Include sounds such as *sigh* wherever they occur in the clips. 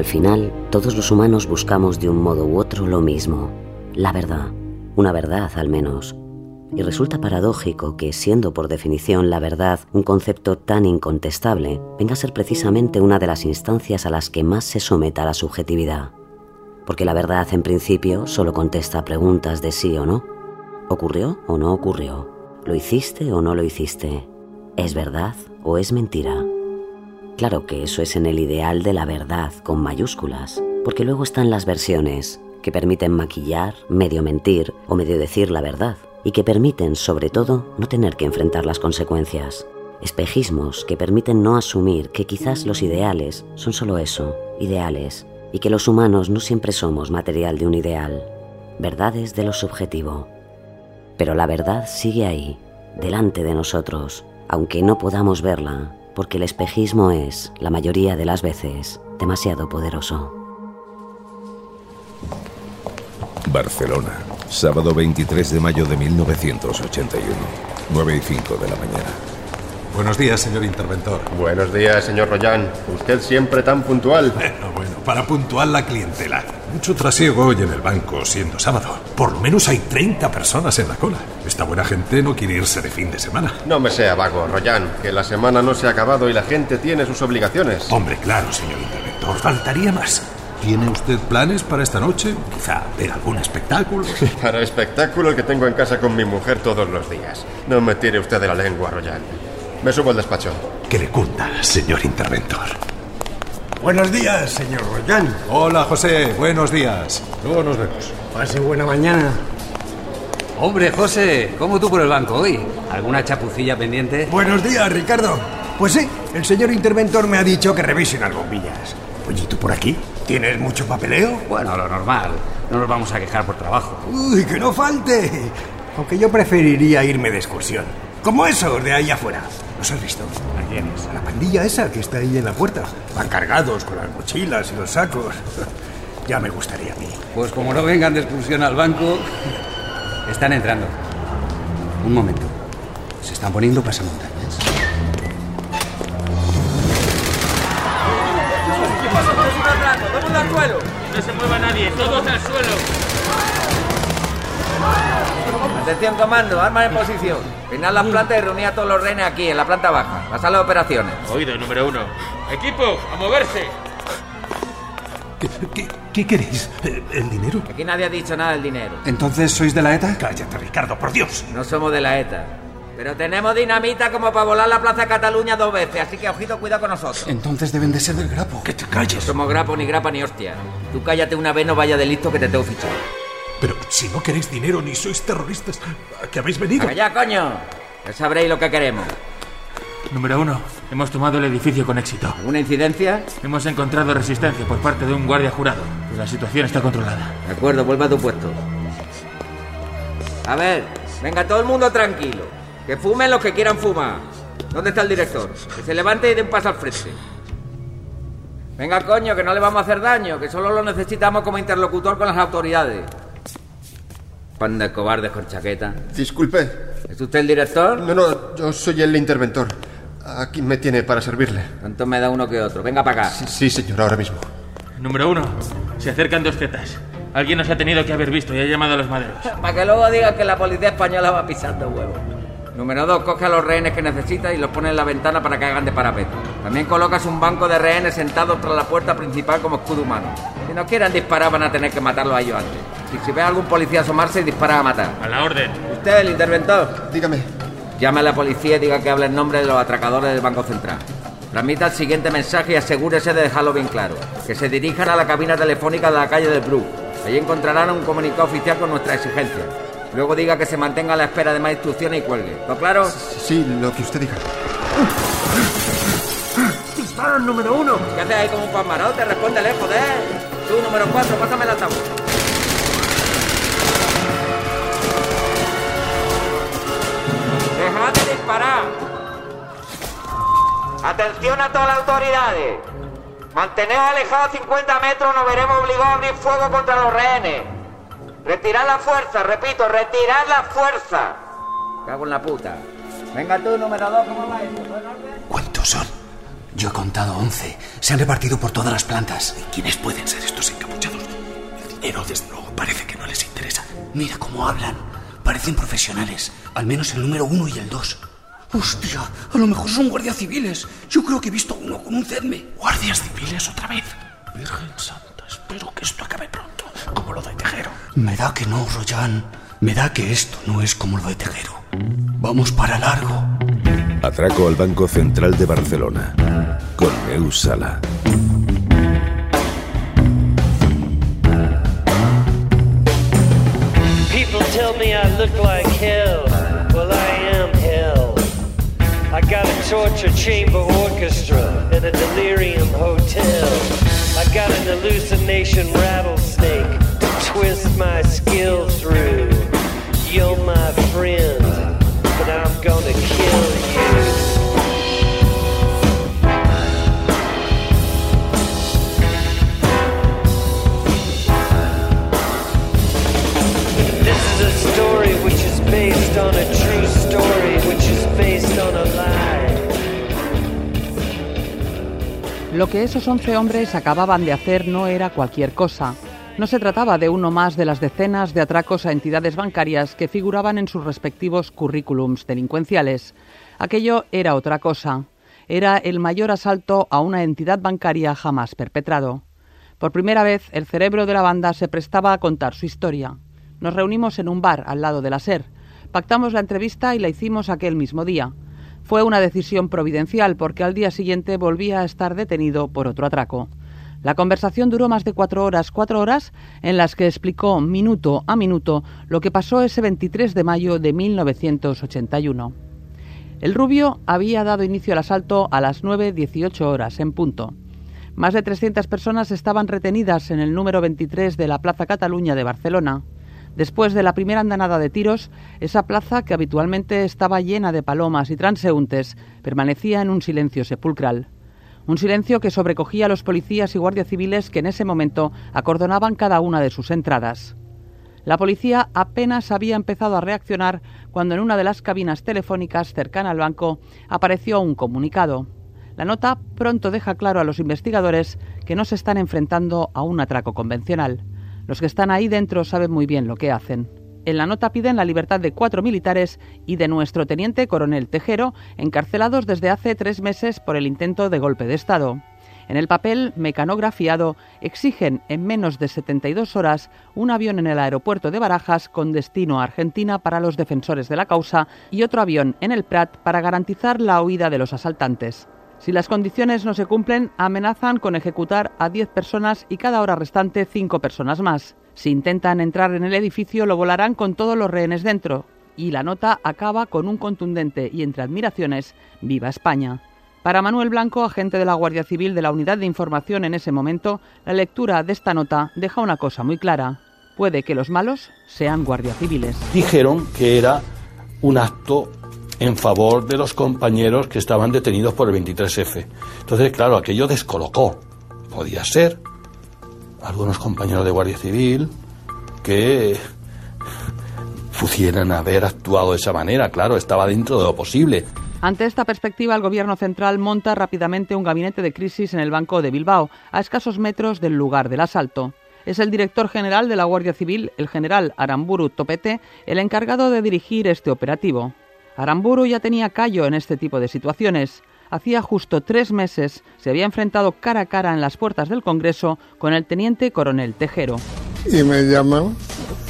Al final, todos los humanos buscamos de un modo u otro lo mismo, la verdad, una verdad al menos. Y resulta paradójico que, siendo por definición la verdad un concepto tan incontestable, venga a ser precisamente una de las instancias a las que más se someta la subjetividad. Porque la verdad, en principio, solo contesta preguntas de sí o no. ¿Ocurrió o no ocurrió? ¿Lo hiciste o no lo hiciste? ¿Es verdad o es mentira? Claro que eso es en el ideal de la verdad con mayúsculas, porque luego están las versiones que permiten maquillar, medio mentir o medio decir la verdad, y que permiten, sobre todo, no tener que enfrentar las consecuencias. Espejismos que permiten no asumir que quizás los ideales son solo eso, ideales, y que los humanos no siempre somos material de un ideal, verdades de lo subjetivo. Pero la verdad sigue ahí, delante de nosotros, aunque no podamos verla, porque el espejismo es, la mayoría de las veces, demasiado poderoso. Barcelona, sábado 23 de mayo de 1981, 9 y 5 de la mañana. Buenos días, señor interventor. Buenos días, señor Royan. Usted siempre tan puntual. *laughs* Bueno, bueno, para puntual la clientela. Mucho trasiego hoy en el banco, siendo sábado. Por lo menos hay 30 personas en la cola. Esta buena gente no quiere irse de fin de semana. No me sea vago, Royan, que la semana no se ha acabado y la gente tiene sus obligaciones. Hombre, claro, señor interventor, faltaría más. ¿Tiene usted planes para esta noche? Quizá ver algún espectáculo. *laughs* Para espectáculo el que tengo en casa con mi mujer todos los días. No me tire usted de la lengua, Royan. Me subo al despacho. Que le cunda, señor interventor. Buenos días, señor Royan. Hola, José. Buenos días. Luego nos vemos. Pase buena mañana. Hombre, José, ¿cómo tú por el banco hoy? ¿Alguna chapucilla pendiente? Buenos días, Ricardo. Pues sí, el señor interventor me ha dicho que revise unas bombillas. Oye, ¿y tú por aquí? ¿Tienes mucho papeleo? Bueno, lo normal. No nos vamos a quejar por trabajo. Uy, que no falte. Aunque yo preferiría irme de excursión. Como esos de ahí afuera. ¿Los has visto? ¿A quiénes? A la pandilla esa que está ahí en la puerta. Van cargados con las mochilas y los sacos. *laughs* ya me gustaría a mí. Pues como no vengan de excursión al banco, están entrando. Un momento. Se están poniendo pasamontañas. No se mueva nadie, todos al suelo. Atención, comando, armas en posición. Peinar las plantas y reunir a todos los rehenes aquí, en la planta baja, la sala de operaciones. Oído, número uno. Equipo, a moverse. ¿Qué, qué- qué queréis? ¿El, el dinero? Aquí nadie ha dicho nada del dinero. ¿Entonces sois de la ETA? Cállate, Ricardo, por Dios. No somos de la ETA. Pero tenemos dinamita como para volar la Plaza Cataluña dos veces, así que ojito, cuidado con nosotros. Entonces deben de ser del grapo. Que te No calles. somos grapo, ni grapa, ni hostia. Tú cállate una vez, no vaya de listo que te tengo fichado. Pero si no queréis dinero ni sois terroristas, ¿a qué habéis venido? ¡Para allá, coño! Ya sabréis lo que queremos. Número uno. Hemos tomado el edificio con éxito. ¿Alguna incidencia? Hemos encontrado resistencia por parte de un guardia jurado. La situación está controlada. De acuerdo, vuelve a tu puesto. A ver, venga todo el mundo tranquilo. Que fumen los que quieran fumar. ¿Dónde está el director? Que se levante y den paso al frente. Venga, coño, que no le vamos a hacer daño, que solo lo necesitamos como interlocutor con las autoridades. Pan de cobardes con chaqueta. Disculpe. ¿Es usted el director? No, no, yo soy el interventor. Aquí me tiene para servirle. Tanto me da uno que otro. Venga para acá. Sí, sí, señor, ahora mismo. Número uno. Se acercan dos zetas. Alguien nos ha tenido que haber visto y ha llamado a los maderos. Para que luego digan que la policía española va pisando huevos. Número dos, coge a los rehenes que necesitas y los pone en la ventana para que hagan de parapeto. También colocas un banco de rehenes sentados tras la puerta principal como escudo humano. Si no quieren disparar van a tener que matarlos a ellos antes. Y si ve a algún policía asomarse, dispara a matar. A la orden. Usted, el interventor, Dígame. llame a la policía y diga que habla en nombre de los atracadores del Banco Central. Transmita el siguiente mensaje y asegúrese de dejarlo bien claro. Que se dirijan a la cabina telefónica de la calle del Brook. Allí encontrarán un comunicado oficial con nuestra exigencia. Luego diga que se mantenga a la espera de más instrucciones y cuelgue. ¿Todo claro? Sí, lo que usted diga. ¡Disparan, número uno! ¿Qué haces ahí como un pasmarote? Respóndele, joder. Tú, número cuatro, pásame el altavoz. Disparar! ¡Atención a todas las autoridades! Manteneos alejados 50 metros, nos veremos obligados a abrir fuego contra los rehenes. Retirad la fuerza, repito, retirad la fuerza. Cago en la puta. Venga tú, número dos, ¿cómo va esto? ¿Cuántos son? Yo he contado 11. Se han repartido por todas las plantas. ¿Quiénes pueden ser estos encapuchados? El dinero, desde luego, parece que no les interesa. Mira cómo hablan. Parecen profesionales. Al menos el número uno y el dos. Hostia, a lo mejor son guardias civiles. Yo creo que he visto a uno con un cedme. ¿Guardias civiles otra vez? Virgen Santa, espero que esto acabe pronto, como lo de Tejero. Me da que no, Royan. Me da que esto no es como lo de Tejero. Vamos para largo. Atraco al Banco Central de Barcelona. Con Neus look like hell. Well, I am hell. I got a torture chamber orchestra and a delirium hotel. I got an hallucination rattlesnake to twist my skill through. You're my friend, Lo que esos 11 hombres acababan de hacer no era cualquier cosa. No se trataba de uno más de las decenas de atracos a entidades bancarias que figuraban en sus respectivos currículums delincuenciales. Aquello era otra cosa. Era el mayor asalto a una entidad bancaria jamás perpetrado. Por primera vez, el cerebro de la banda se prestaba a contar su historia. Nos reunimos en un bar al lado de la SER. Pactamos la entrevista y la hicimos aquel mismo día. Fue una decisión providencial porque al día siguiente volvía a estar detenido por otro atraco. La conversación duró más de cuatro horas, cuatro horas en las que explicó minuto a minuto lo que pasó ese 23 de mayo de 1981. El rubio había dado inicio al asalto a las 9.18 horas en punto. Más de 300 personas estaban retenidas en el número 23 de la Plaza Cataluña de Barcelona. Después de la primera andanada de tiros, esa plaza, que habitualmente estaba llena de palomas y transeúntes, permanecía en un silencio sepulcral. Un silencio que sobrecogía a los policías y guardias civiles que en ese momento acordonaban cada una de sus entradas. La policía apenas había empezado a reaccionar cuando en una de las cabinas telefónicas cercana al banco apareció un comunicado. La nota pronto deja claro a los investigadores que no se están enfrentando a un atraco convencional. Los que están ahí dentro saben muy bien lo que hacen. En la nota piden la libertad de cuatro militares y de nuestro teniente coronel Tejero, encarcelados desde hace tres meses por el intento de golpe de Estado. En el papel mecanografiado exigen en menos de 72 horas un avión en el aeropuerto de Barajas con destino a Argentina para los defensores de la causa y otro avión en el Prat para garantizar la huida de los asaltantes. Si las condiciones no se cumplen, amenazan con ejecutar a 10 personas y cada hora restante 5 personas más. Si intentan entrar en el edificio, lo volarán con todos los rehenes dentro. Y la nota acaba con un contundente y entre admiraciones, ¡Viva España! Para Manuel Blanco, agente de la Guardia Civil de la Unidad de Información en ese momento, la lectura de esta nota deja una cosa muy clara. Puede que los malos sean guardias civiles. Dijeron que era un acto en favor de los compañeros que estaban detenidos por el 23F. Entonces, claro, aquello descolocó. Podía ser algunos compañeros de Guardia Civil que pudieran haber actuado de esa manera. Claro, estaba dentro de lo posible. Ante esta perspectiva, el Gobierno central monta rápidamente un gabinete de crisis en el Banco de Bilbao, a escasos metros del lugar del asalto. Es el director general de la Guardia Civil, el general Aramburu Topete, el encargado de dirigir este operativo. Aramburu ya tenía callo en este tipo de situaciones. Hacía justo tres meses se había enfrentado cara a cara en las puertas del Congreso con el teniente coronel Tejero. Y me llaman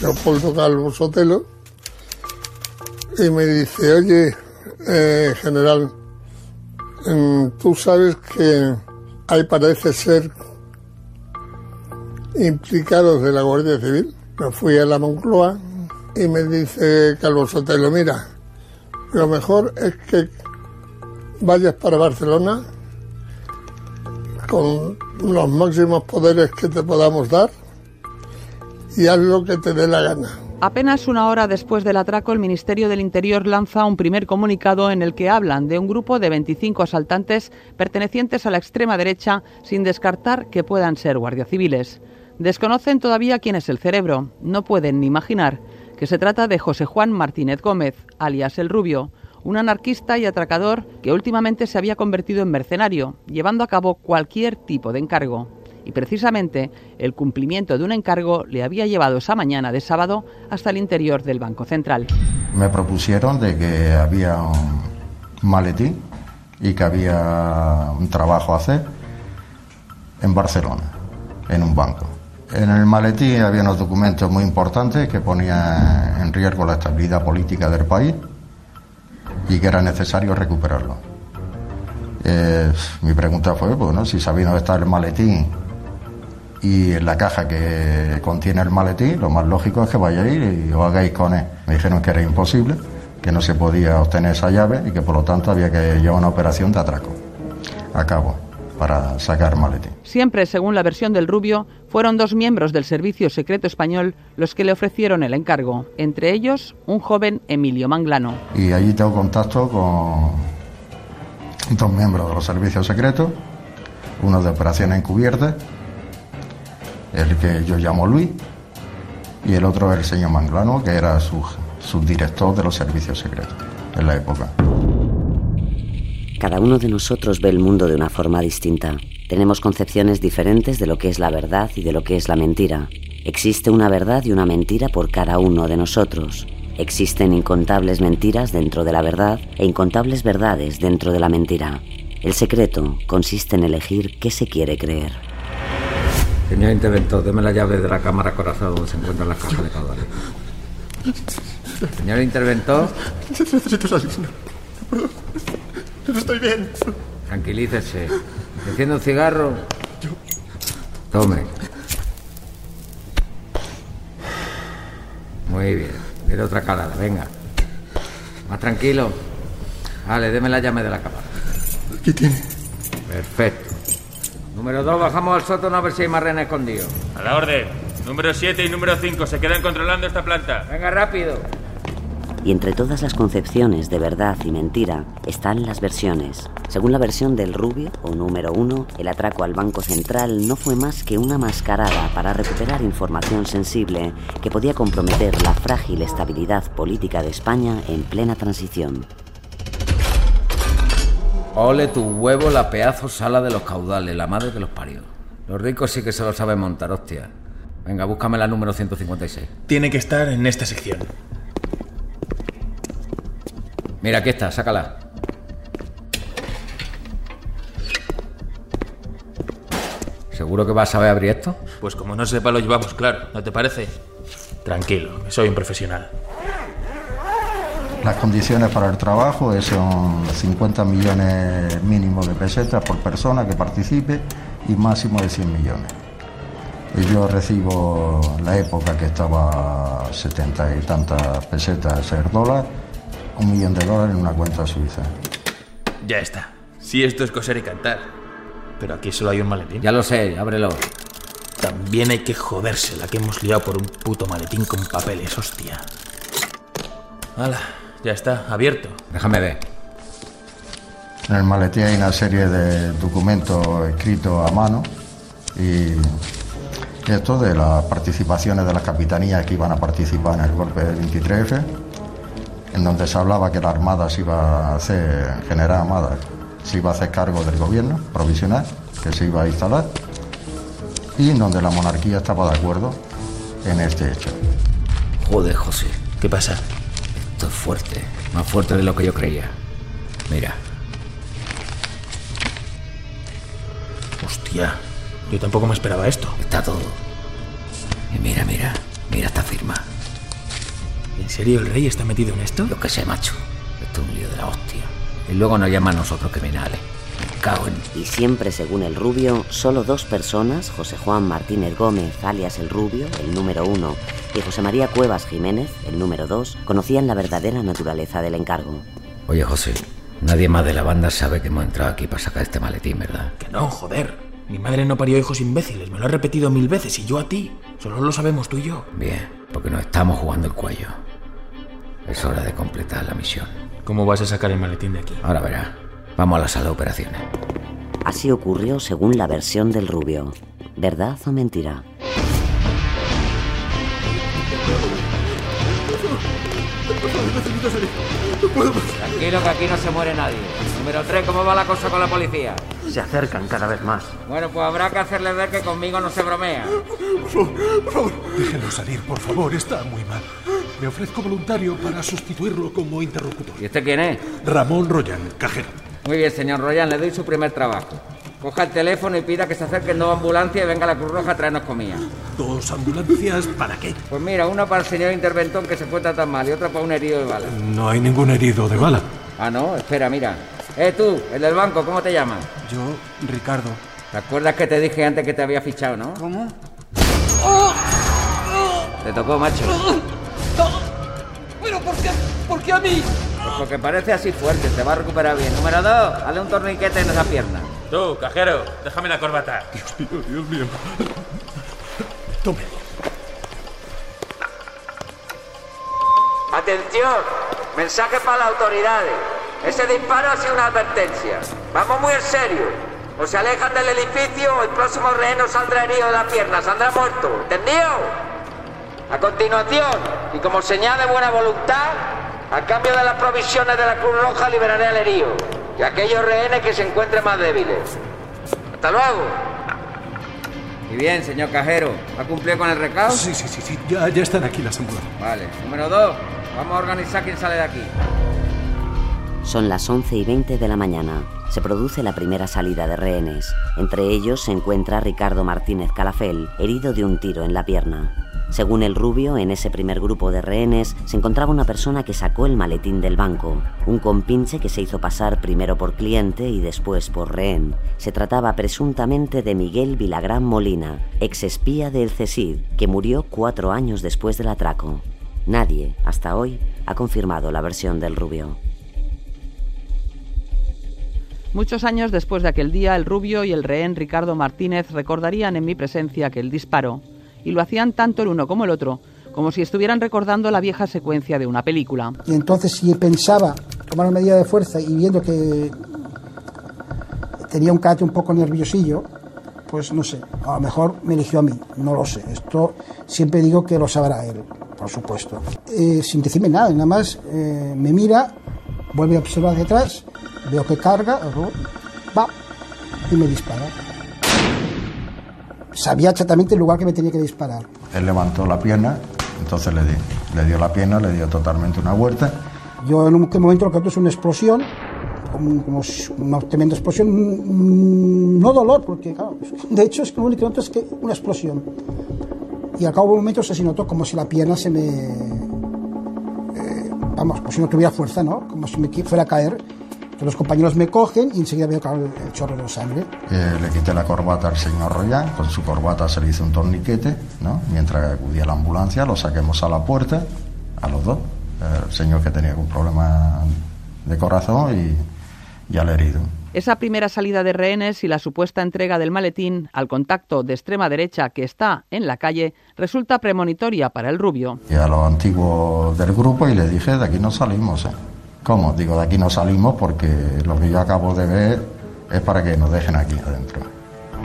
Leopoldo Calvo Sotelo y me dice, oye, eh, general, mm, tú sabes que ahí parece ser implicados de la Guardia Civil. Me fui a la Moncloa y me dice Carlos Sotelo, mira, lo mejor es que vayas para Barcelona con los máximos poderes que te podamos dar y haz lo que te dé la gana. Apenas una hora después del atraco, el Ministerio del Interior lanza un primer comunicado en el que hablan de un grupo de 25 asaltantes pertenecientes a la extrema derecha, sin descartar que puedan ser guardias civiles. Desconocen todavía quién es el cerebro. No pueden ni imaginar que se trata de José Juan Martínez Gómez, alias El Rubio, un anarquista y atracador que últimamente se había convertido en mercenario, llevando a cabo cualquier tipo de encargo. Y precisamente el cumplimiento de un encargo le había llevado esa mañana de sábado hasta el interior del Banco Central. Me propusieron de que había un maletín y que había un trabajo a hacer en Barcelona, en un banco. En el maletín había unos documentos muy importantes que ponían en riesgo la estabilidad política del país y que era necesario recuperarlo. Mi pregunta fue, bueno, si sabía dónde está el maletín y en la caja que contiene el maletín, lo más lógico es que vayáis y os hagáis con él. Me dijeron que era imposible, que no se podía obtener esa llave y que por lo tanto había que llevar una operación de atraco a cabo para sacar maletín. Siempre, según la versión del Rubio, fueron dos miembros del Servicio Secreto Español los que le ofrecieron el encargo, entre ellos un joven Emilio Manglano. Y allí tengo contacto con dos miembros de los servicios secretos, uno de operaciones encubiertas, el que yo llamo Luis, y el otro el señor Manglano, que era su subdirector de los servicios secretos en la época. Cada uno de nosotros ve el mundo de una forma distinta. Tenemos concepciones diferentes de lo que es la verdad y de lo que es la mentira. Existe una verdad y una mentira por cada uno de nosotros. Existen incontables mentiras dentro de la verdad e incontables verdades dentro de la mentira. El secreto consiste en elegir qué se quiere creer. Señor interventor, deme la llave de la cámara corazón donde se encuentran las cajas de caudales. Señor interventor. Necesito salir. No *laughs* estoy bien. Tranquilícese. Enciende un cigarro. Tome. Muy bien. Dele otra calada, venga. Más tranquilo. Vale, deme la llave de la cámara. Aquí tiene. Perfecto. Número 2, bajamos al sótano a ver si hay más renes escondidos. A la orden. Número 7 y número 5 se quedan controlando esta planta. Venga, rápido. Y entre todas las concepciones de verdad y mentira están las versiones. Según la versión del Rubio, o número uno, el atraco al Banco Central no fue más que una mascarada para recuperar información sensible que podía comprometer la frágil estabilidad política de España en plena transición. Ole tu huevo la pedazo sala de los caudales, la madre que los parió. Los ricos sí que se lo saben montar, hostia. Venga, búscame la número 156. Tiene que estar en esta sección. Mira, aquí está, sácala. ¿Seguro que vas a saber abrir esto? Pues como no sepa, lo llevamos claro, ¿no te parece? Tranquilo, que soy un profesional. Las condiciones para el trabajo es son 50 millones mínimo de pesetas por persona que participe y máximo de 100 millones. Y yo recibo en la época que estaba 70 y tantas pesetas ser dólar, un millón de dólares en una cuenta suiza. Ya está. Si esto es coser y cantar. Pero aquí solo hay un maletín. Ya lo sé, ábrelo. También hay que joderse la que hemos liado por un puto maletín con papeles, hostia. Hala, ya está, abierto. Déjame ver. En el maletín hay una serie de documentos escritos a mano y esto de las participaciones de las capitanías que iban a participar en el golpe del 23F, en donde se hablaba que la Armada se iba a hacer, General Armada, se iba a hacer cargo del gobierno provisional que se iba a instalar y en donde la monarquía estaba de acuerdo en este hecho. Joder, José. ¿Qué pasa? Esto es fuerte. Más fuerte de lo que yo creía. Mira. Hostia, yo tampoco me esperaba esto. Está todo. Y mira, mira. Mira esta firma. ¿En serio el rey está metido en esto? Yo qué sé, macho. Esto es un lío de la hostia. Y luego nos llaman a nosotros criminales. Cago en... Y siempre según el rubio, solo dos personas, José Juan Martínez Gómez, alias el rubio, el número uno, y José María Cuevas Jiménez, el número dos, conocían la verdadera naturaleza del encargo. Oye, José, nadie más de la banda sabe que hemos entrado aquí para sacar este maletín, ¿verdad? Que no, joder. Mi madre no parió hijos imbéciles, me lo ha repetido mil veces y yo a ti. Solo lo sabemos tú y yo. Bien, porque nos estamos jugando el cuello. Es hora de completar la misión. ¿Cómo vas a sacar el maletín de aquí? Ahora verá. Vamos a la sala de operaciones. Así ocurrió según la versión del rubio. ¿Verdad o mentira? Tranquilo que aquí no se muere nadie. Número 3, ¿cómo va la cosa con la policía? Se acercan cada vez más. Bueno, pues habrá que hacerle ver que conmigo no se bromea. Por favor, por favor, déjenlo salir, por favor, está muy mal. Me ofrezco voluntario para sustituirlo como interlocutor. ¿Y usted quién es? Ramón Royan, cajero. Muy bien, señor Royan, le doy su primer trabajo. Coja el teléfono y pida que se acerquen dos ambulancias y venga la Cruz Roja a traernos comida. ¿Dos ambulancias para qué? Pues mira, una para el señor interventón que se encuentra tan mal y otra para un herido de bala. No hay ningún herido de bala. Ah, no, espera, mira. Eh, tú, el del banco, ¿cómo te llamas? Yo, Ricardo. ¿Te acuerdas que te dije antes que te había fichado, no? ¿Cómo? Te tocó, macho. ¿Pero por qué? ¿Por qué a mí? Pues porque parece así fuerte, te va a recuperar bien. Número dos, dale un torniquete en esa pierna. Tú, cajero, déjame la corbata. Dios mío, Dios mío. Tome. Atención, mensaje para las autoridades. Ese disparo ha sido una advertencia. Vamos muy en serio. O se alejan del edificio o el próximo rehén no saldrá herido de la pierna, saldrá muerto. ¿Entendido? A continuación, y como señal de buena voluntad, a cambio de las provisiones de la Cruz Roja liberaré al herido y a aquellos rehenes que se encuentren más débiles. Hasta luego. Y bien, señor cajero, ¿ha cumplido con el recado? Sí, sí, sí, sí. Ya, ya están aquí las ambulancias. Vale. Número dos, vamos a organizar quién sale de aquí. Son las 11 y 20 de la mañana. Se produce la primera salida de rehenes. Entre ellos se encuentra Ricardo Martínez Calafel, herido de un tiro en la pierna. Según el rubio, en ese primer grupo de rehenes se encontraba una persona que sacó el maletín del banco, un compinche que se hizo pasar primero por cliente y después por rehén. Se trataba presuntamente de Miguel Vilagrán Molina, ex espía del CESID, que murió cuatro años después del atraco. Nadie, hasta hoy, ha confirmado la versión del rubio. Muchos años después de aquel día, el rubio y el rehén Ricardo Martínez recordarían en mi presencia aquel disparo, y lo hacían tanto el uno como el otro, como si estuvieran recordando la vieja secuencia de una película. Y entonces si pensaba tomar una medida de fuerza y viendo que tenía un carácter un poco nerviosillo, pues no sé, a lo mejor me eligió a mí, no lo sé. Esto siempre digo que lo sabrá él, por supuesto. Eh, sin decirme nada, nada más eh, me mira, vuelve a observar atrás, veo que carga, va y me dispara. Sabía exactamente el lugar que me tenía que disparar. Él levantó la pierna, entonces le, di, le dio la pierna, le dio totalmente una vuelta. Yo en un momento lo que es una explosión, como, como una tremenda explosión, mm, no dolor, porque claro, *laughs* de hecho es que lo único que noto es que una explosión. Y al cabo de un momento se notó como si la pierna se me... eh, vamos, pues si no tuviera fuerza, ¿no? Como si me fuera a caer. Que los compañeros me cogen y enseguida veo claro, el, chorro de sangre. Eh, le quité la corbata al señor Royan, con su corbata se le hizo un torniquete, ¿no? Mientras acudía a la ambulancia, lo saquemos a la puerta, a los dos. El señor que tenía un problema de corazón y, y al herido. Esa primera salida de rehenes y la supuesta entrega del maletín al contacto de extrema derecha que está en la calle resulta premonitoria para el rubio. Y a los antiguos del grupo y le dije, de aquí no salimos, ¿eh? ¿Cómo? Digo, de aquí no salimos porque lo que yo acabo de ver es para que nos dejen aquí adentro.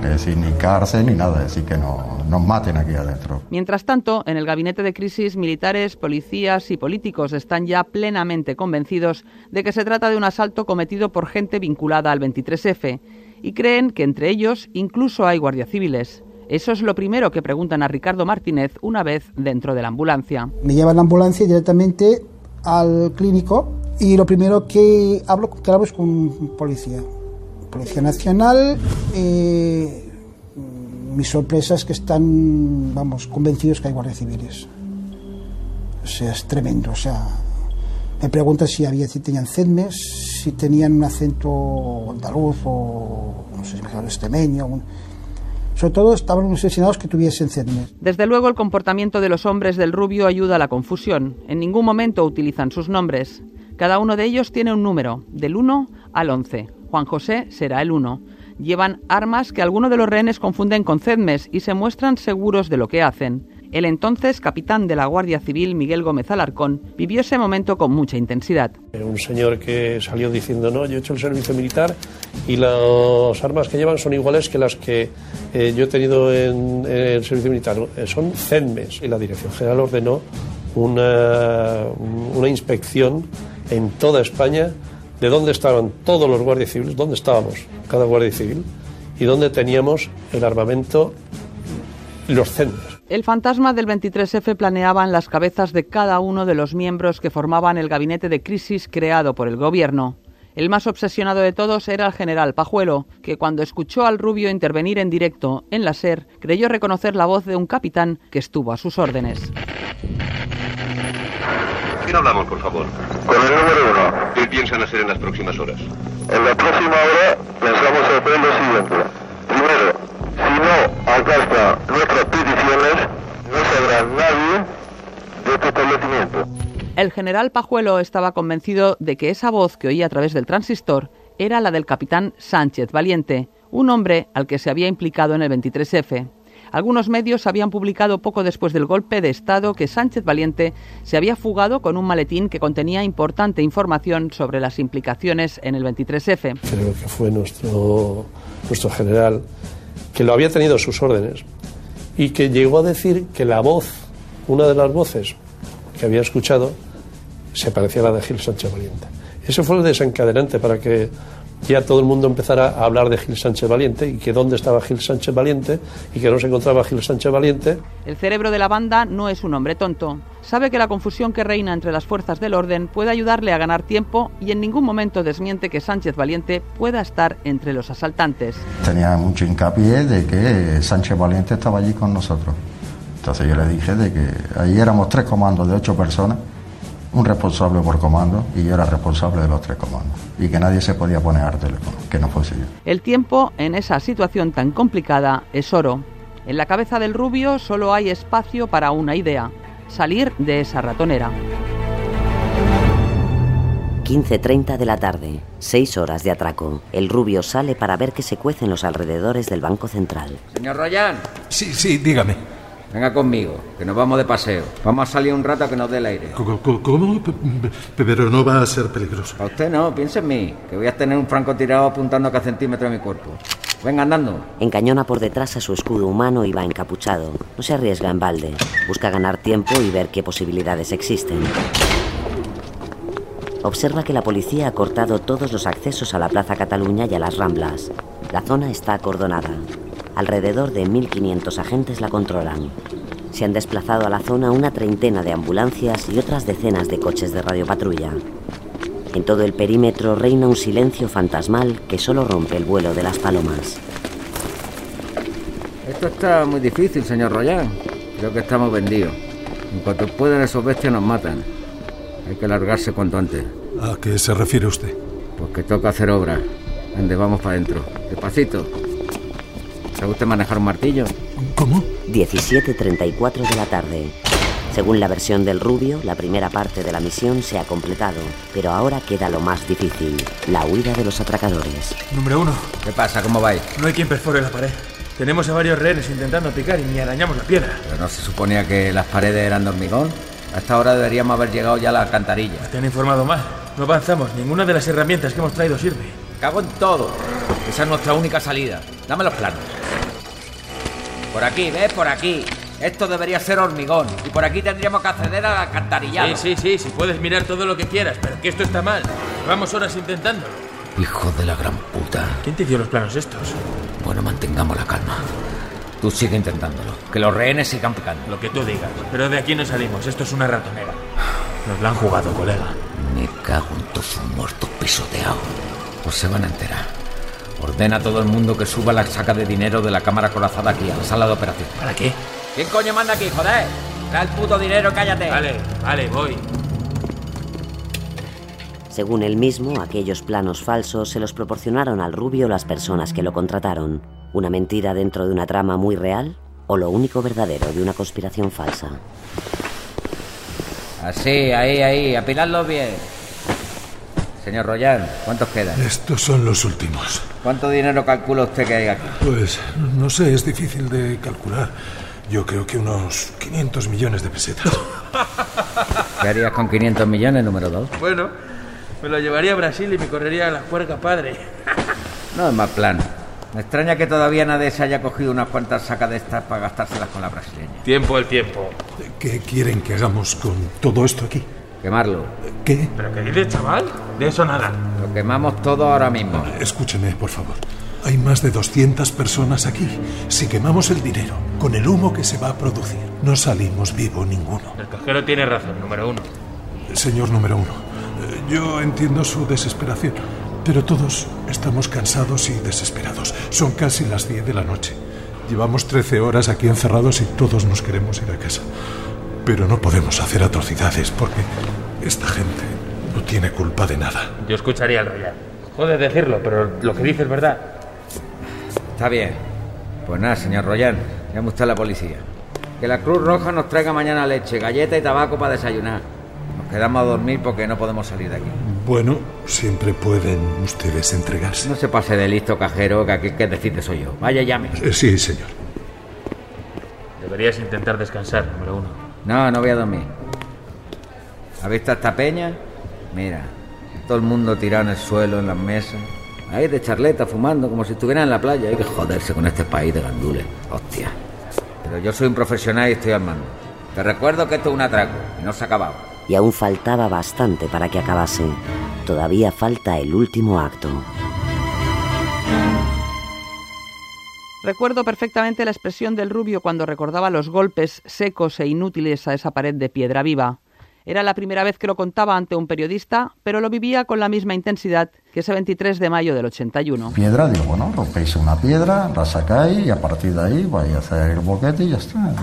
Es decir, ni cárcel ni nada, es decir, que no, nos maten aquí adentro. Mientras tanto, en el gabinete de crisis, militares, policías y políticos están ya plenamente convencidos de que se trata de un asalto cometido por gente vinculada al 23F y creen que entre ellos incluso hay guardias civiles. Eso es lo primero que preguntan a Ricardo Martínez una vez dentro de la ambulancia. Me llevan la ambulancia directamente al clínico y lo primero que hablo, hablo es con policía. Policía Nacional. eh, mi sorpresa es que están, vamos, convencidos que hay guardias civiles. O sea, es tremendo. O sea, Me pregunta si había si tenían cedmes, si tenían un acento andaluz o no sé si mejor extremeño. un- Sobre todo estaban obsesionados que tuviesen cedmes. Desde luego el comportamiento de los hombres del rubio ayuda a la confusión. En ningún momento utilizan sus nombres. Cada uno de ellos tiene un número, del 1 al 11. Juan José será el 1. Llevan armas que algunos de los rehenes confunden con cedmes y se muestran seguros de lo que hacen. El entonces capitán de la Guardia Civil, Miguel Gómez Alarcón, vivió ese momento con mucha intensidad. Un señor que salió diciendo, no, yo he hecho el servicio militar y las armas que llevan son iguales que las que eh, yo he tenido en, el servicio militar. Eh, son CENMES. Y la Dirección General ordenó una inspección en toda España de dónde estaban todos los guardias civiles, dónde estábamos cada guardia civil y dónde teníamos el armamento, los CENMES. El fantasma del 23F planeaba en las cabezas de cada uno de los miembros que formaban el gabinete de crisis creado por el gobierno. El más obsesionado de todos era el general Pajuelo, que cuando escuchó al rubio intervenir en directo en la SER, creyó reconocer la voz de un capitán que estuvo a sus órdenes. ¿Quién hablamos, por favor? Con el número uno. ¿Qué piensan hacer en las próximas horas? En la próxima hora pensamos hacer lo siguiente. Primero, si no alcanza nuestras peticiones, no sabrá nadie de este establecimiento. El general Pajuelo estaba convencido de que esa voz que oía a través del transistor era la del capitán Sánchez Valiente, un hombre al que se había implicado en el 23F. Algunos medios habían publicado poco después del golpe de Estado que Sánchez Valiente se había fugado con un maletín que contenía importante información sobre las implicaciones en el 23F. creo que fue nuestro, nuestro general, que lo había tenido a sus órdenes y que llegó a decir que la voz, una de las voces que había escuchado, se parecía a la de Gil Sánchez Valiente. Ese fue el desencadenante para que ya todo el mundo empezara a hablar de Gil Sánchez Valiente y que dónde estaba Gil Sánchez Valiente y que no se encontraba Gil Sánchez Valiente. El cerebro de la banda no es un hombre tonto. Sabe que la confusión que reina entre las fuerzas del orden puede ayudarle a ganar tiempo y en ningún momento desmiente que Sánchez Valiente pueda estar entre los asaltantes. Tenía mucho hincapié de que Sánchez Valiente estaba allí con nosotros. Entonces yo le dije de que ahí éramos tres comandos de ocho personas, un responsable por comando y yo era responsable de los tres comandos. Y que nadie se podía poner al teléfono, que no fuese yo. El tiempo en esa situación tan complicada es oro. En la cabeza del rubio solo hay espacio para una idea, salir de esa ratonera. 15.30 de la tarde, 6 horas de atraco. El rubio sale para ver que se cuece en los alrededores del Banco Central. Señor Royan. Sí, sí, dígame. Venga conmigo, que nos vamos de paseo. Vamos a salir un rato a que nos dé el aire. ¿Cómo? cómo? Pero no va a ser peligroso. A usted no, piense en mí, que voy a tener un francotirador apuntando a cada centímetro de mi cuerpo. Venga andando. Encañona por detrás a su escudo humano y va encapuchado. No se arriesga en balde. Busca ganar tiempo y ver qué posibilidades existen. Observa que la policía ha cortado todos los accesos a la Plaza Cataluña y a las Ramblas. La zona está acordonada. Alrededor de 1.500 agentes la controlan. Se han desplazado a la zona una treintena de ambulancias y otras decenas de coches de radiopatrulla. En todo el perímetro reina un silencio fantasmal que solo rompe el vuelo de las palomas. Esto está muy difícil, señor Royan. Creo que estamos vendidos. En cuanto pueden, esos bestias nos matan. Hay que largarse cuanto antes. ¿A qué se refiere usted? Pues que toca hacer obra. Ande, vamos para adentro. Despacito. ¿Sabe usted manejar un martillo? ¿Cómo? 17.34 de la tarde. Según la versión del rubio, la primera parte de la misión se ha completado, pero ahora queda lo más difícil, la huida de los atracadores. Número uno. ¿Qué pasa? ¿Cómo vais? No hay quien perfore la pared. Tenemos a varios rehenes intentando picar y ni arañamos la piedra. ¿Pero no se suponía que las paredes eran de hormigón? A esta hora deberíamos haber llegado ya a la alcantarilla. Te han informado mal. No avanzamos. Ninguna de las herramientas que hemos traído sirve. Cago en todo. Esa es nuestra única salida. Dame los planos. Por aquí, ¿ves? Por aquí. Esto debería ser hormigón. Y por aquí tendríamos que acceder al alcantarillado. Sí, sí, sí, sí. Puedes mirar todo lo que quieras, pero que esto está mal. Llevamos horas intentándolo. Hijo de la gran puta. ¿Quién te dio los planos estos? Bueno, mantengamos la calma. Tú sigue intentándolo. Que los rehenes sigan picando. Lo que tú digas. Pero de aquí no salimos. Esto es una ratonera. Nos la han jugado, colega. Me cago en todos muertos pisoteados. Pues se van a enterar. Ordena a todo el mundo que suba la saca de dinero de la cámara corazada aquí, a la sala de operación. ¿Para qué? ¿Quién coño manda aquí, joder? Trae el puto dinero, cállate. Vale, vale, voy. Según él mismo, aquellos planos falsos se los proporcionaron al rubio las personas que lo contrataron. ¿Una mentira dentro de una trama muy real o lo único verdadero de una conspiración falsa? Así, ahí, ahí, apiladlo bien. Señor Royan, ¿cuántos quedan? Estos son los últimos. ¿Cuánto dinero calcula usted que hay aquí? Pues no sé, es difícil de calcular. Yo creo que unos 500 millones de pesetas. *laughs* ¿Qué harías con 500 millones, número 2? Bueno, me lo llevaría a Brasil y me correría a la juerga padre. No es más plan. Me extraña que todavía nadie se haya cogido unas cuantas sacas de estas para gastárselas con la brasileña. Tiempo el tiempo. ¿Qué quieren que hagamos con todo esto aquí? Quemarlo. ¿Qué? ¿Pero qué dices, chaval? De eso nada. Lo quemamos todo ahora mismo. Escúcheme, por favor. Hay más de 200 personas aquí. Si quemamos el dinero con el humo que se va a producir, no salimos vivo ninguno. El cajero tiene razón, número uno. Señor número uno, yo entiendo su desesperación, pero todos estamos cansados y desesperados. Son casi las 10 de la noche. Llevamos 13 horas aquí encerrados y todos nos queremos ir a casa. Pero no podemos hacer atrocidades porque esta gente no tiene culpa de nada. Yo escucharía al Royal. Joder decirlo, pero lo que dice es verdad. Está bien. Pues nada, señor Royan, llame usted a la policía. Que la Cruz Roja nos traiga mañana leche, galleta y tabaco para desayunar. Nos quedamos a dormir porque no podemos salir de aquí. Bueno, siempre pueden ustedes entregarse. No se pase de listo, cajero, que aquí que decirte soy yo. Vaya, llame. Eh, sí, señor. Deberías intentar descansar, número uno. No, no voy a dormir. ¿Ha visto esta peña? Mira, todo el mundo tirado en el suelo, en las mesas. Ahí de charleta, fumando, como si estuvieran en la playa. Hay que joderse con este país de gandules. Hostia. Pero yo soy un profesional y estoy al mando. Te recuerdo que esto es un atraco y no se ha acabado. Y aún faltaba bastante para que acabase. Todavía falta el último acto. Recuerdo perfectamente la expresión del rubio cuando recordaba los golpes secos e inútiles a esa pared de piedra viva. Era la primera vez que lo contaba ante un periodista, pero lo vivía con la misma intensidad que ese 23 de mayo del 81. Piedra, digo, bueno, rompéis una piedra, la sacáis y a partir de ahí vais a hacer el boquete y ya está.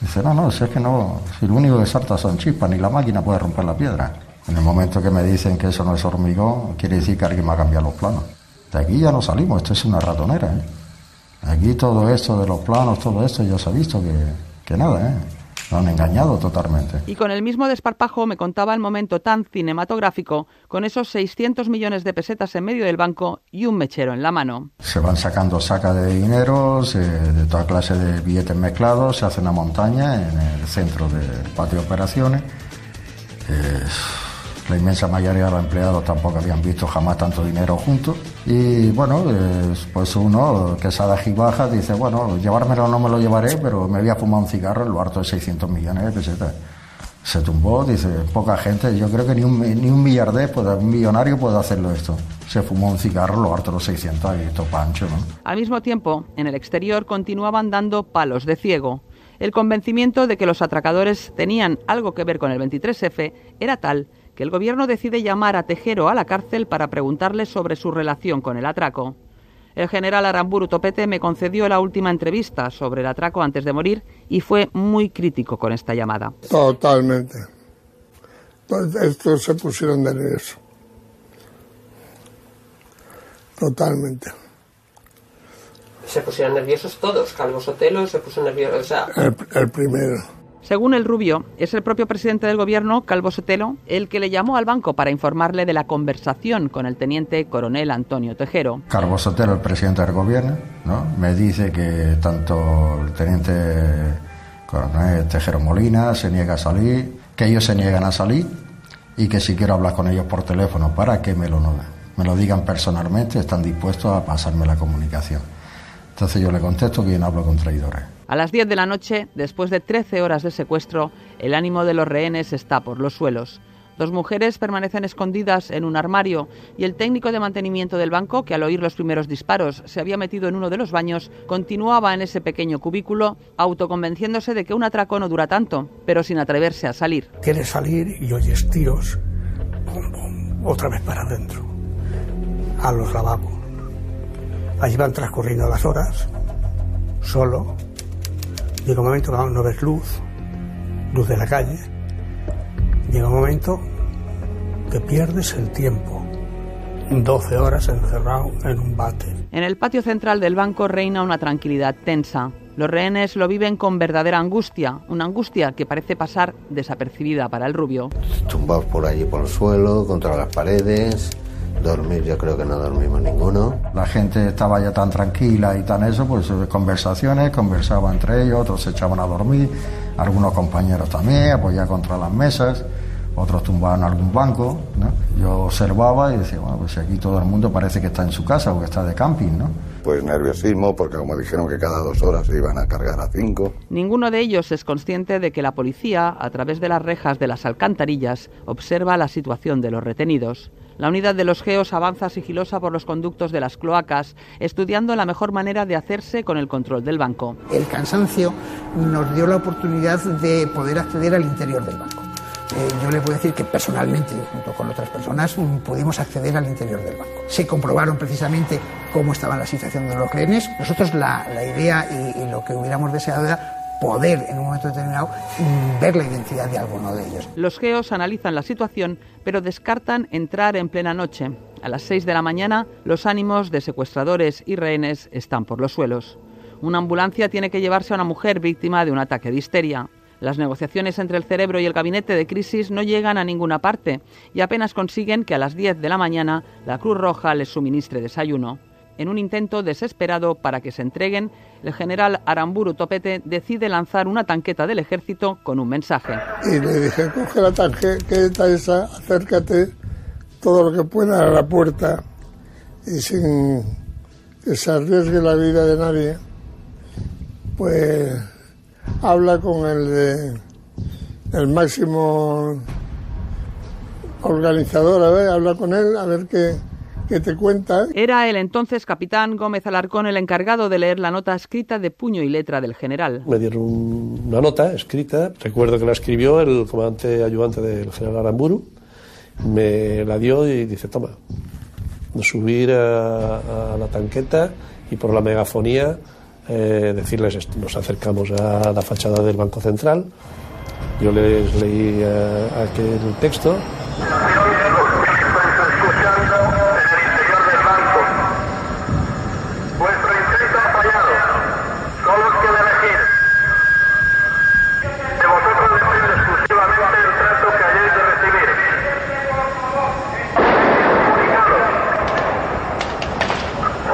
Dice, no, no, si es que no, si lo único que salta son chispas, ni la máquina puede romper la piedra. En el momento que me dicen que eso no es hormigón, quiere decir que alguien me ha cambiado los planos. De aquí ya no salimos, esto es una ratonera. ¿eh? Aquí todo esto de los planos, todo esto ya se ha visto que, que nada, ¿eh? Lo han engañado totalmente. Y con el mismo desparpajo me contaba el momento tan cinematográfico, con esos 600 millones de pesetas en medio del banco y un mechero en la mano. Se van sacando sacas de dinero, se- de toda clase de billetes mezclados, se hace una montaña en el centro del patio de operaciones. Eh, la inmensa mayoría de los empleados tampoco habían visto jamás tanto dinero juntos. Y bueno, pues uno que sale y baja dice, bueno, llevármelo no me lo llevaré, pero me voy a fumar un cigarro en lo harto de 600 millones de pesetas. Se tumbó, dice, poca gente, yo creo que ni un, ni un puede- un millonario puede hacerlo esto. Se fumó un cigarro, lo harto de los 600 y esto pancho. Al mismo tiempo, en el exterior continuaban dando palos de ciego. El convencimiento de que los atracadores tenían algo que ver con el 23F era tal que el gobierno decide llamar a Tejero a la cárcel para preguntarle sobre su relación con el atraco. El general Aramburu Topete me concedió la última entrevista sobre el atraco antes de morir y fue muy crítico con esta llamada. Totalmente. Pues estos se pusieron nerviosos. Totalmente. Se pusieron nerviosos todos. Calvo Sotelo se puso nervioso. O sea, El, el primero. Según el Rubio, es el propio presidente del gobierno, Calvo Sotelo, el que le llamó al banco para informarle de la conversación con el teniente coronel Antonio Tejero. Carlos Sotelo, el presidente del gobierno, ¿no? me dice que tanto el teniente coronel Tejero Molina se niega a salir, que ellos se niegan a salir y que si quiero hablar con ellos por teléfono para que me lo, me lo digan personalmente, están dispuestos a pasarme la comunicación. Entonces yo le contesto que hablo con traidores. A las 10 de la noche, después de 13 horas de secuestro, el ánimo de los rehenes está por los suelos. Dos mujeres permanecen escondidas en un armario y el técnico de mantenimiento del banco, que al oír los primeros disparos se había metido en uno de los baños, continuaba en ese pequeño cubículo, autoconvenciéndose de que un atraco no dura tanto, pero sin atreverse a salir. Quieres salir y oyes tiros. Otra vez para adentro. A los lavabos. Allí van transcurriendo las horas. Solo. Llega un momento que no ves luz. Luz de la calle. Llega un momento que pierdes el tiempo. 12 horas encerrado en un bate. En el patio central del banco reina una tranquilidad tensa. Los rehenes lo viven con verdadera angustia, una angustia que parece pasar desapercibida para el rubio. Tumbados por allí por el suelo, contra las paredes. Dormir yo creo que no dormimos ninguno. La gente estaba ya tan tranquila y tan eso, pues conversaciones, conversaba entre ellos, otros se echaban a dormir, algunos compañeros también, apoyaban contra las mesas, otros tumbaban en algún banco. ¿no? Yo observaba y decía, bueno, pues aquí todo el mundo parece que está en su casa o que está de camping, ¿no? Pues nerviosismo, porque como dijeron que cada dos horas se iban a cargar a cinco. Ninguno de ellos es consciente de que la policía, a través de las rejas de las alcantarillas, observa la situación de los retenidos. La unidad de los geos avanza sigilosa por los conductos de las cloacas, estudiando la mejor manera de hacerse con el control del banco. El cansancio nos dio la oportunidad de poder acceder al interior del banco. Eh, yo le puedo decir que personalmente, junto con otras personas, pudimos acceder al interior del banco. Se comprobaron precisamente cómo estaba la situación de los rehenes. Nosotros la, la idea y, y lo que hubiéramos deseado era poder en un momento determinado ver la identidad de alguno de ellos. Los geos analizan la situación, pero descartan entrar en plena noche. A las 6 de la mañana, los ánimos de secuestradores y rehenes están por los suelos. Una ambulancia tiene que llevarse a una mujer víctima de un ataque de histeria. Las negociaciones entre el cerebro y el gabinete de crisis no llegan a ninguna parte y apenas consiguen que a las 10 de la mañana la Cruz Roja les suministre desayuno. En un intento desesperado para que se entreguen, el general Aramburu Topete decide lanzar una tanqueta del ejército con un mensaje. Y le dije, coge la tanqueta esa, acércate todo lo que pueda a la puerta y sin que se arriesgue la vida de nadie, pues habla con el de el máximo organizador, a ver, habla con él, a ver qué, qué te cuenta. Era el entonces capitán Gómez Alarcón el encargado de leer la nota escrita de puño y letra del general. Me dieron una nota escrita, recuerdo que la escribió el comandante ayudante del general Aramburu, me la dio y dice, toma, subir a, a la tanqueta y por la megafonía eh, decirles esto. Nos acercamos a la fachada del Banco Central, yo les leí eh, aquel texto. Vuestro intento ha fallado. Solo os queda elegir. De vosotros depende exclusivamente el trato que hayáis de recibir. Comunicado.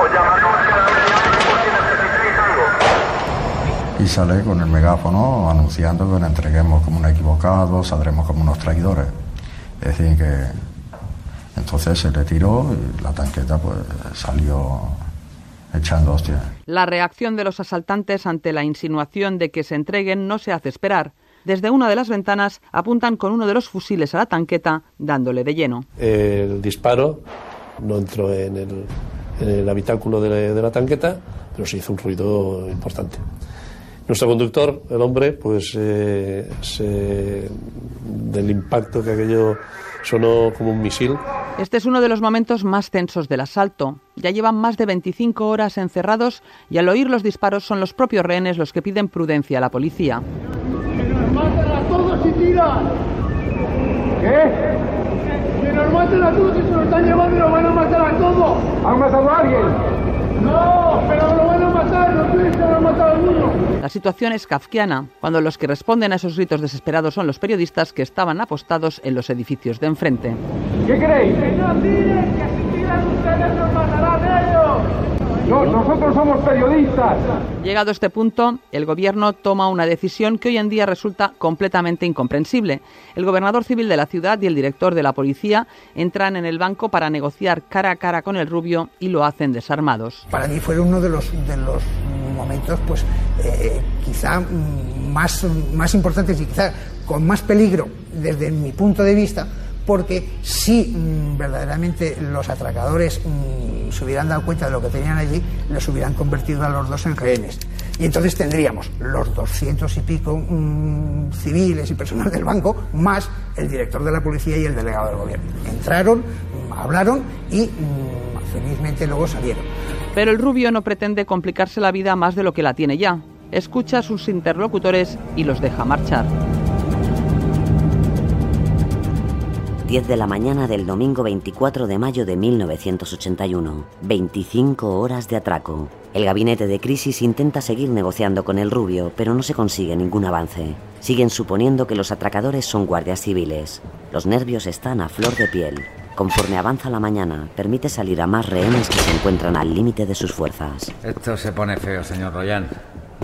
Os llamaremos cada media hora por si necesitáis algo. Y sale con el megáfono anunciando que nos entreguemos como unos equivocados, saldremos como unos traidores. Es decir, que entonces se le tiró y la tanqueta pues salió echando hostias. La reacción de los asaltantes ante la insinuación de que se entreguen no se hace esperar. Desde una de las ventanas apuntan con uno de los fusiles a la tanqueta, dándole de lleno. El disparo no entró en el, en el habitáculo de la, de la tanqueta, pero se hizo un ruido importante. Nuestro conductor, el hombre, pues eh, se- del impacto que aquello sonó como un misil, Este es uno de los momentos más tensos del asalto. Ya llevan más de 25 horas encerrados y al oír los disparos son los propios rehenes los que piden prudencia a la policía. ¡Maten a todos y tiran! ¿Qué? ¡Que nos maten a todos y se nos están llevando y nos van a matar a todos! ¿Han matado a alguien? ¡No! ¡Pero La situación es kafkiana, cuando los que responden a esos gritos desesperados son los periodistas que estaban apostados en los edificios de enfrente. ¿Qué creéis? ¡Que no! ¡Que si tiran ustedes matarán! No, nosotros somos periodistas. Llegado este punto, el gobierno toma una decisión que hoy en día resulta completamente incomprensible. El gobernador civil de la ciudad y el director de la policía entran en el banco para negociar cara a cara con el rubio y lo hacen desarmados. Para mí fue uno de los, de los momentos, pues, eh, quizá más, más importantes y quizá con más peligro desde mi punto de vista, porque si mm, verdaderamente los atracadores mm, se hubieran dado cuenta de lo que tenían allí, los hubieran convertido a los dos en rehenes. Y entonces tendríamos los doscientos y pico mm, civiles y personas del banco, más el director de la policía y el delegado del gobierno. Entraron, hablaron y felizmente luego salieron. Pero el rubio no pretende complicarse la vida más de lo que la tiene ya. Escucha a sus interlocutores y los deja marchar. 10 de la mañana del domingo 24 de mayo de 1981. 25 horas de atraco. El gabinete de crisis intenta seguir negociando con el rubio, pero no se consigue ningún avance. Siguen suponiendo que los atracadores son guardias civiles. Los nervios están a flor de piel. Conforme avanza la mañana, permite salir a más rehenes que se encuentran al límite de sus fuerzas. Esto se pone feo, señor Royan.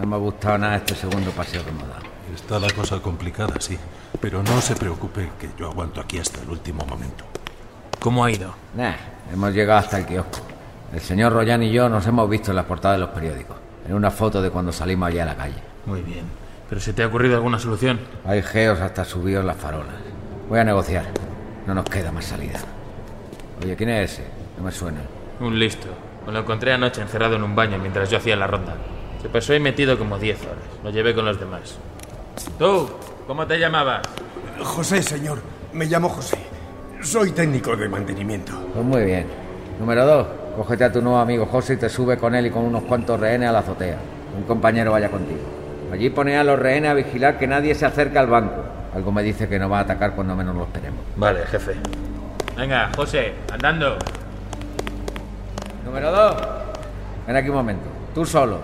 No me ha gustado nada este segundo paseo que hemos dado. Está la cosa complicada, sí. Pero no se preocupe, que yo aguanto aquí hasta el último momento. ¿Cómo ha ido? Nah, hemos llegado hasta el kiosco. El señor Royan y yo nos hemos visto en las portadas de los periódicos. En una foto de cuando salimos allá a la calle. Muy bien. ¿Pero se te ha ocurrido alguna solución? Hay geos hasta subidos las farolas. Voy a negociar. No nos queda más salida. Oye, ¿quién es ese? No me suena. Un listo. Me lo encontré anoche encerrado en un baño mientras yo hacía la ronda. Se pasó ahí metido como 10 horas. Lo llevé con los demás. Tú, ¿cómo te llamabas? José, señor. Me llamo José. Soy técnico de mantenimiento. Pues muy bien. Número dos, cógete a tu nuevo amigo José y te sube con él y con unos cuantos rehenes a la azotea. Un compañero vaya contigo. Allí pone a los rehenes a vigilar que nadie se acerque al banco. Algo me dice que no va a atacar cuando menos lo esperemos. Vale, jefe. Venga, José, andando. Número dos. Ven aquí un momento. Tú solo.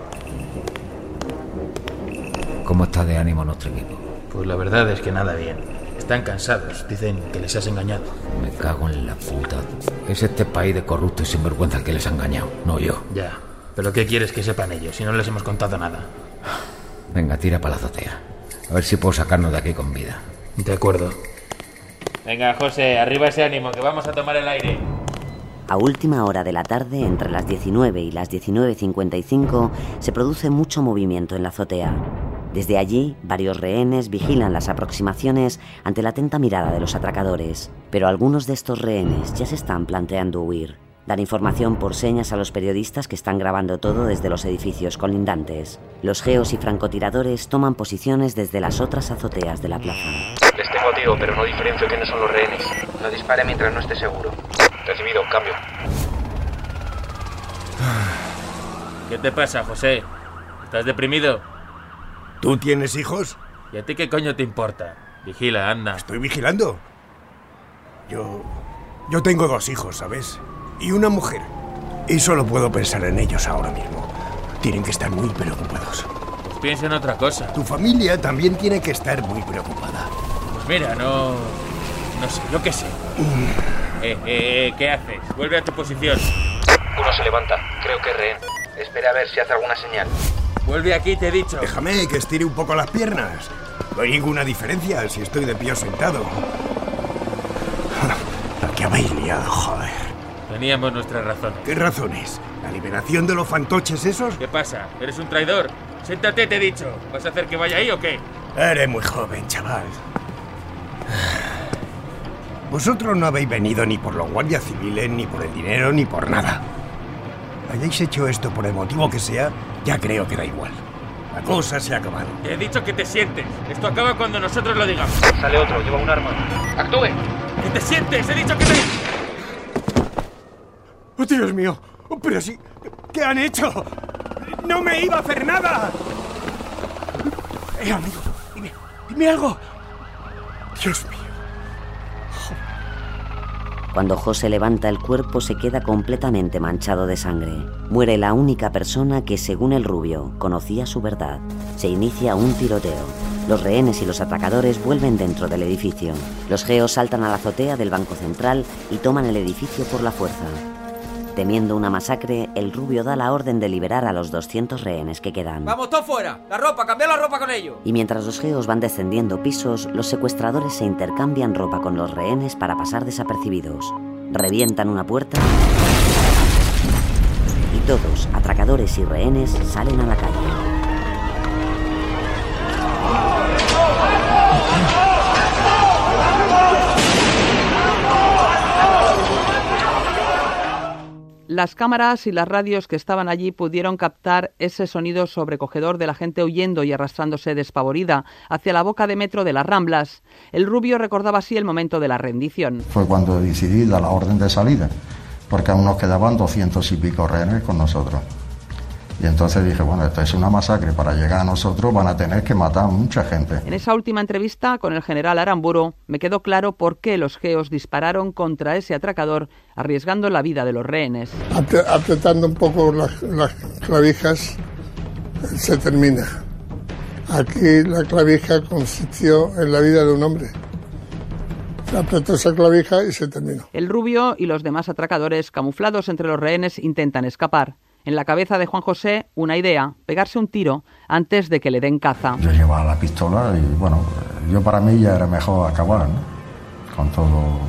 ¿Cómo está de ánimo nuestro equipo? Pues la verdad es que nada bien. Están cansados. Dicen que les has engañado. Me cago en la puta. Es este país de corrupto y sinvergüenza el que les ha engañado, no yo. Ya. Pero ¿qué quieres que sepan ellos si no les hemos contado nada? Venga, tira para la azotea. A ver si puedo sacarnos de aquí con vida. De acuerdo. Venga, José, arriba ese ánimo, que vamos a tomar el aire. A última hora de la tarde, entre las 19 y las 19.55, se produce mucho movimiento en la azotea. Desde allí, varios rehenes vigilan las aproximaciones ante la atenta mirada de los atracadores, pero algunos de estos rehenes ya se están planteando huir. Dan información por señas a los periodistas que están grabando todo desde los edificios colindantes. Los geos y francotiradores toman posiciones desde las otras azoteas de la plaza. Les tengo tiro, pero no diferencio quiénes son los rehenes. No dispare mientras no esté seguro. Recibido, cambio. ¿Qué te pasa, José? ¿Estás deprimido? ¿Tú tienes hijos? ¿Y a ti qué coño te importa? Vigila, anda. Estoy vigilando. Yo... Yo tengo dos hijos, ¿sabes? Y una mujer. Y solo puedo pensar en ellos ahora mismo. Tienen que estar muy preocupados. Pues piensa en otra cosa. Tu familia también tiene que estar muy preocupada. Pues mira, no... No sé, yo qué sé. Eh, eh, eh, ¿qué haces? Vuelve a tu posición. Uno se levanta. Creo que es rehén. Espera a ver si hace alguna señal. Vuelve aquí, te he dicho. Déjame que estire un poco las piernas. No hay ninguna diferencia si estoy de pie o sentado. *laughs* La que habéis liado, joder. Teníamos nuestras razones. ¿Qué razones? ¿La liberación de los fantoches esos? ¿Qué pasa? ¿Eres un traidor? Siéntate, te he dicho. ¿Vas a hacer que vaya ahí o qué? Eres muy joven, chaval. Vosotros no habéis venido ni por los guardias civiles, ni por el dinero, ni por nada. Hayáis hecho esto por el motivo que sea, ya creo que da igual. La cosa se ha acabado. Te he dicho que te sientes. Esto acaba cuando nosotros lo digamos. Sale otro, lleva un arma. ¡Actúe! ¡Que te sientes! ¡He dicho que te... ¡Oh, Dios mío! ¡Pero sí! ¿Qué han hecho? ¡No me iba a hacer nada! Eh, amigo, dime, dime algo. Dios mío. Cuando José levanta el cuerpo se queda completamente manchado de sangre. Muere la única persona que, según el rubio, conocía su verdad. Se inicia un tiroteo. Los rehenes y los atracadores vuelven dentro del edificio. Los geos saltan a la azotea del Banco Central y toman el edificio por la fuerza. Temiendo una masacre, el rubio da la orden de liberar a los 200 rehenes que quedan. ¡Vamos todos fuera! ¡La ropa! ¡Cambia la ropa con ellos! Y mientras los geos van descendiendo pisos, los secuestradores se intercambian ropa con los rehenes para pasar desapercibidos. Revientan una puerta y todos, atracadores y rehenes, salen a la calle. Las cámaras y las radios que estaban allí pudieron captar ese sonido sobrecogedor de la gente huyendo y arrastrándose despavorida hacia la boca de metro de las Ramblas. El rubio recordaba así el momento de la rendición. Fue cuando decidí dar la orden de salida, porque aún nos quedaban doscientos y pico rehenes con nosotros. Y entonces dije, bueno, esto es una masacre, para llegar a nosotros van a tener que matar a mucha gente. En esa última entrevista con el general Aramburu me quedó claro por qué los geos dispararon contra ese atracador arriesgando la vida de los rehenes. Apretando un poco las, las clavijas se termina. Aquí la clavija consistió en la vida de un hombre. Apretó esa clavija y se terminó. El rubio y los demás atracadores camuflados entre los rehenes intentan escapar. En la cabeza de Juan José, una idea, pegarse un tiro antes de que le den caza. Yo llevaba la pistola y bueno, yo para mí ya era mejor acabar ¿no? con todo.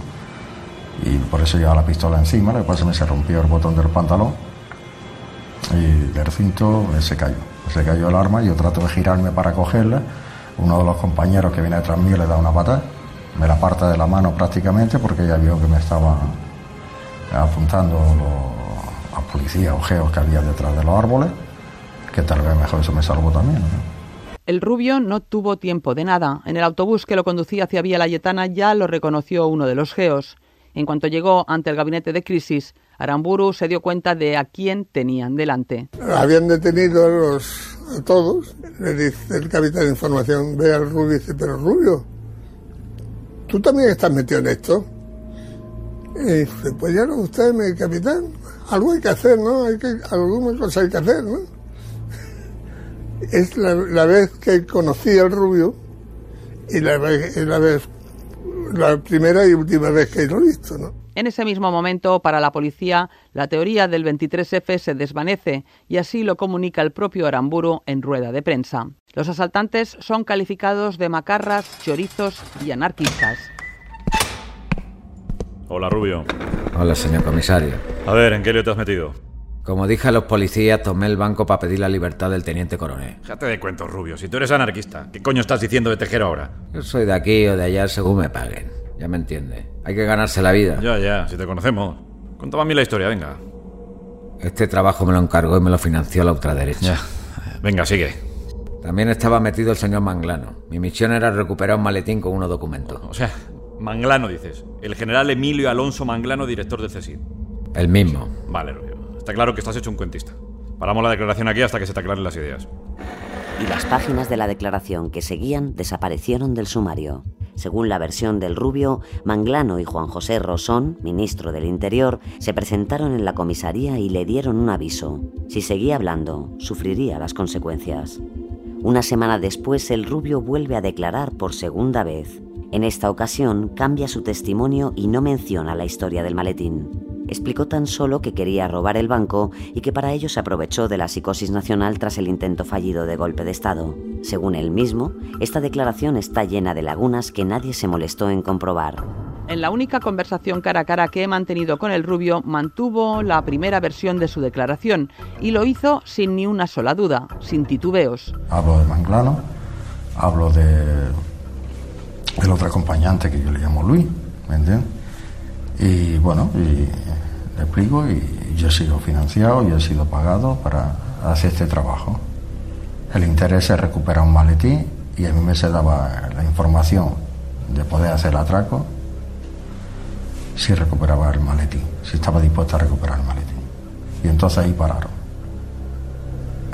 Y por eso llevaba la pistola encima, después me se rompió el botón del pantalón y del cinto se cayó. Se cayó el arma, yo trato de girarme para cogerla. Uno de los compañeros que viene detrás mío le da una patada, me la parte de la mano prácticamente porque ya vio que me estaba apuntando los, a policías o geos que había detrás de los árboles, que tal vez mejor eso me salvó también. El rubio no tuvo tiempo de nada. En el autobús que lo conducía hacia Vía Layetana ya lo reconoció uno de los geos. En cuanto llegó ante el gabinete de crisis, Aramburu se dio cuenta de a quién tenían delante. Habían detenido a, los, a todos. Le dice el capitán de información, ve al Rubio y dice, pero Rubio, ¿tú también estás metido en esto? Y dice, pues ya no, usted, mi capitán, algo hay que hacer, ¿no? Hay que, alguna cosa hay que hacer, ¿no? Es la, la vez que conocí al Rubio y la, la, vez, la primera y última vez que lo he visto, ¿no? En ese mismo momento, para la policía, la teoría del 23F se desvanece y así lo comunica el propio Aramburu en rueda de prensa. Los asaltantes son calificados de macarras, chorizos y anarquistas. Hola, Rubio. Hola, señor comisario. A ver, ¿en qué lío te has metido? Como dije a los policías, tomé el banco para pedir la libertad del teniente coronel. Déjate de cuentos, Rubio. Si tú eres anarquista, ¿qué coño estás diciendo de tejero ahora? Yo soy de aquí o de allá según me paguen. Ya me entiende. Hay que ganarse la vida. Ya, ya, si te conocemos. Cuéntame a mí la historia, venga. Este trabajo me lo encargó y me lo financió la ultraderecha. Ya. Venga, sigue. También estaba metido el señor Manglano. Mi misión era recuperar un maletín con unos documentos. O sea, Manglano dices. El general Emilio Alonso Manglano, director del CSID. El mismo. Vale, Rubio. Está claro que estás hecho un cuentista. Paramos la declaración aquí hasta que se te aclaren las ideas. Y las páginas de la declaración que seguían desaparecieron del sumario. Según la versión del Rubio, Manglano y Juan José Rosón, ministro del Interior, se presentaron en la comisaría y le dieron un aviso. Si seguía hablando, sufriría las consecuencias. Una semana después, el Rubio vuelve a declarar por segunda vez. En esta ocasión, cambia su testimonio y no menciona la historia del maletín. Explicó tan solo que quería robar el banco y que para ello se aprovechó de la psicosis nacional tras el intento fallido de golpe de Estado. Según él mismo, esta declaración está llena de lagunas que nadie se molestó en comprobar. En la única conversación cara a cara que he mantenido con el rubio, mantuvo la primera versión de su declaración y lo hizo sin ni una sola duda, sin titubeos. Hablo de Manglano, hablo de el otro acompañante que yo le llamo Luis, ¿me entiendes? Y bueno, le explico y yo he sido financiado, yo he sido pagado para hacer este trabajo. El interés es recuperar un maletín y a mí me se daba la información de poder hacer el atraco si recuperaba el maletín, si estaba dispuesto a recuperar el maletín. Y entonces ahí pararon.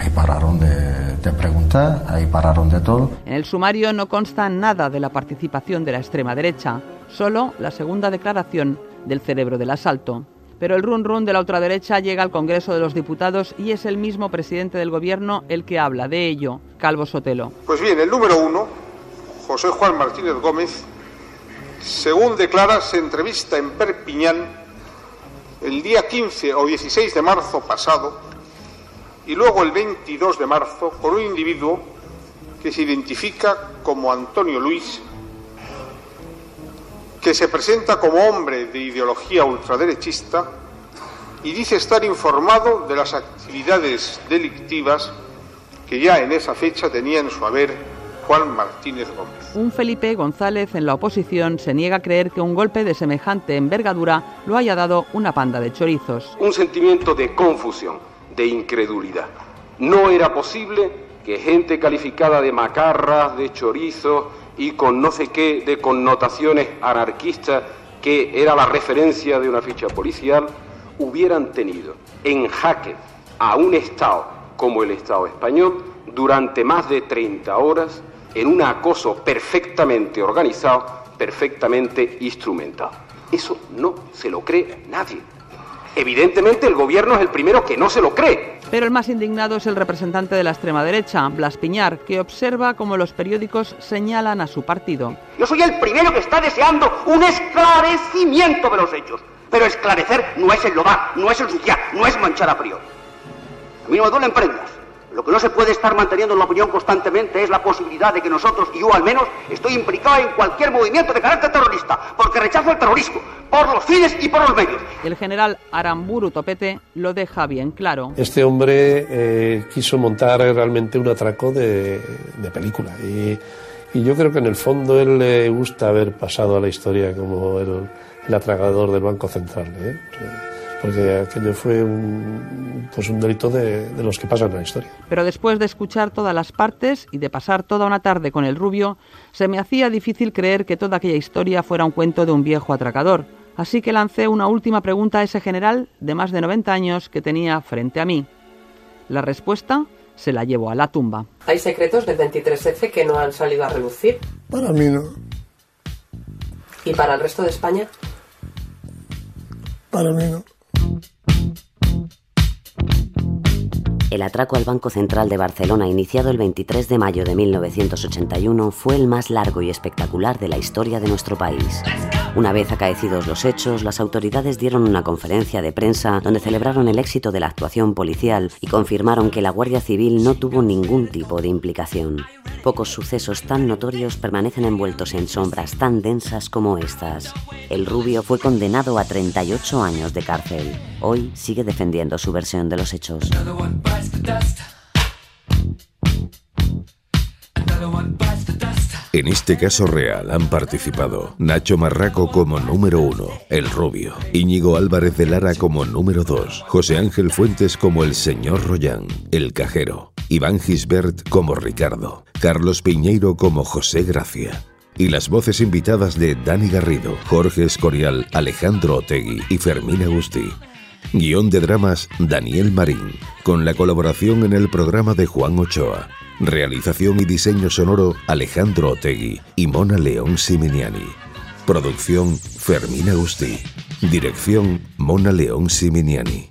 Ahí pararon de, de, preguntar, ahí pararon de todo. En el sumario no consta nada de la participación de la extrema derecha, solo la segunda declaración del cerebro del asalto. Pero el run run de la ultraderecha llega al Congreso de los Diputados y es el mismo presidente del gobierno el que habla de ello, Calvo Sotelo. Pues bien, el número uno, José Juan Martínez Gómez, según declara, se entrevista en Perpiñán el día 15 o 16 de marzo pasado y luego el 22 de marzo con un individuo que se identifica como Antonio Luis, que se presenta como hombre de ideología ultraderechista y dice estar informado de las actividades delictivas que ya en esa fecha tenía en su haber Juan Martínez Gómez. Un Felipe González en la oposición se niega a creer que un golpe de semejante envergadura lo haya dado una panda de chorizos. Un sentimiento de confusión, de incredulidad. No era posible que gente calificada de macarras, de chorizos y con no sé qué de connotaciones anarquistas, que era la referencia de una ficha policial, hubieran tenido en jaque a un Estado como el Estado español durante más de 30 horas en un acoso perfectamente organizado, perfectamente instrumentado. Eso no se lo cree nadie. Evidentemente el gobierno es el primero que no se lo cree. Pero el más indignado es el representante de la extrema derecha, Blas Piñar, que observa cómo los periódicos señalan a su partido. Yo soy el primero que está deseando un esclarecimiento de los hechos. Pero esclarecer no es enlodar, no es ensuciar, no es manchar a priori. A mí no me duelen prendas. Lo que no se puede estar manteniendo en la opinión constantemente es la posibilidad de que nosotros, y yo al menos, estoy implicado en cualquier movimiento de carácter terrorista, porque rechazo el terrorismo, por los fines y por los medios. El general Aramburu Topete lo deja bien claro. Este hombre eh, quiso montar realmente un atraco de, de película y, y, yo creo que en el fondo él le gusta haber pasado a la historia como el, el atragador del Banco Central. ¿eh? Porque aquello fue un, pues un delito de, de, los que pasan en la historia. Pero después de escuchar todas las partes y de pasar toda una tarde con el rubio, se me hacía difícil creer que toda aquella historia fuera un cuento de un viejo atracador. Así que lancé una última pregunta a ese general de más de 90 años que tenía frente a mí. La respuesta se la llevo a la tumba. ¿Hay secretos del 23F que no han salido a relucir? Para mí no. ¿Y para el resto de España? Para mí no. thank you El atraco al Banco Central de Barcelona, iniciado el 23 de mayo de 1981, fue el más largo y espectacular de la historia de nuestro país. Una vez acaecidos los hechos, las autoridades dieron una conferencia de prensa donde celebraron el éxito de la actuación policial y confirmaron que la Guardia Civil no tuvo ningún tipo de implicación. Pocos sucesos tan notorios permanecen envueltos en sombras tan densas como estas. El rubio fue condenado a 38 años de cárcel. Hoy sigue defendiendo su versión de los hechos. En este caso real han participado Nacho Marraco como número uno, el rubio, Íñigo Álvarez de Lara como número dos, José Ángel Fuentes como el señor Royán, el cajero, Iván Gisbert como Ricardo, Carlos Piñeiro como José Gracia. Y las voces invitadas de Dani Garrido, Jorge Escorial, Alejandro Otegui y Fermín Agustí. Guión de dramas Daniel Marín, con la colaboración en el programa de Juan Ochoa. Realización y diseño sonoro Alejandro Otegui y Mona León Siminiani. Producción Fermín Agustí. Dirección Mona León Siminiani.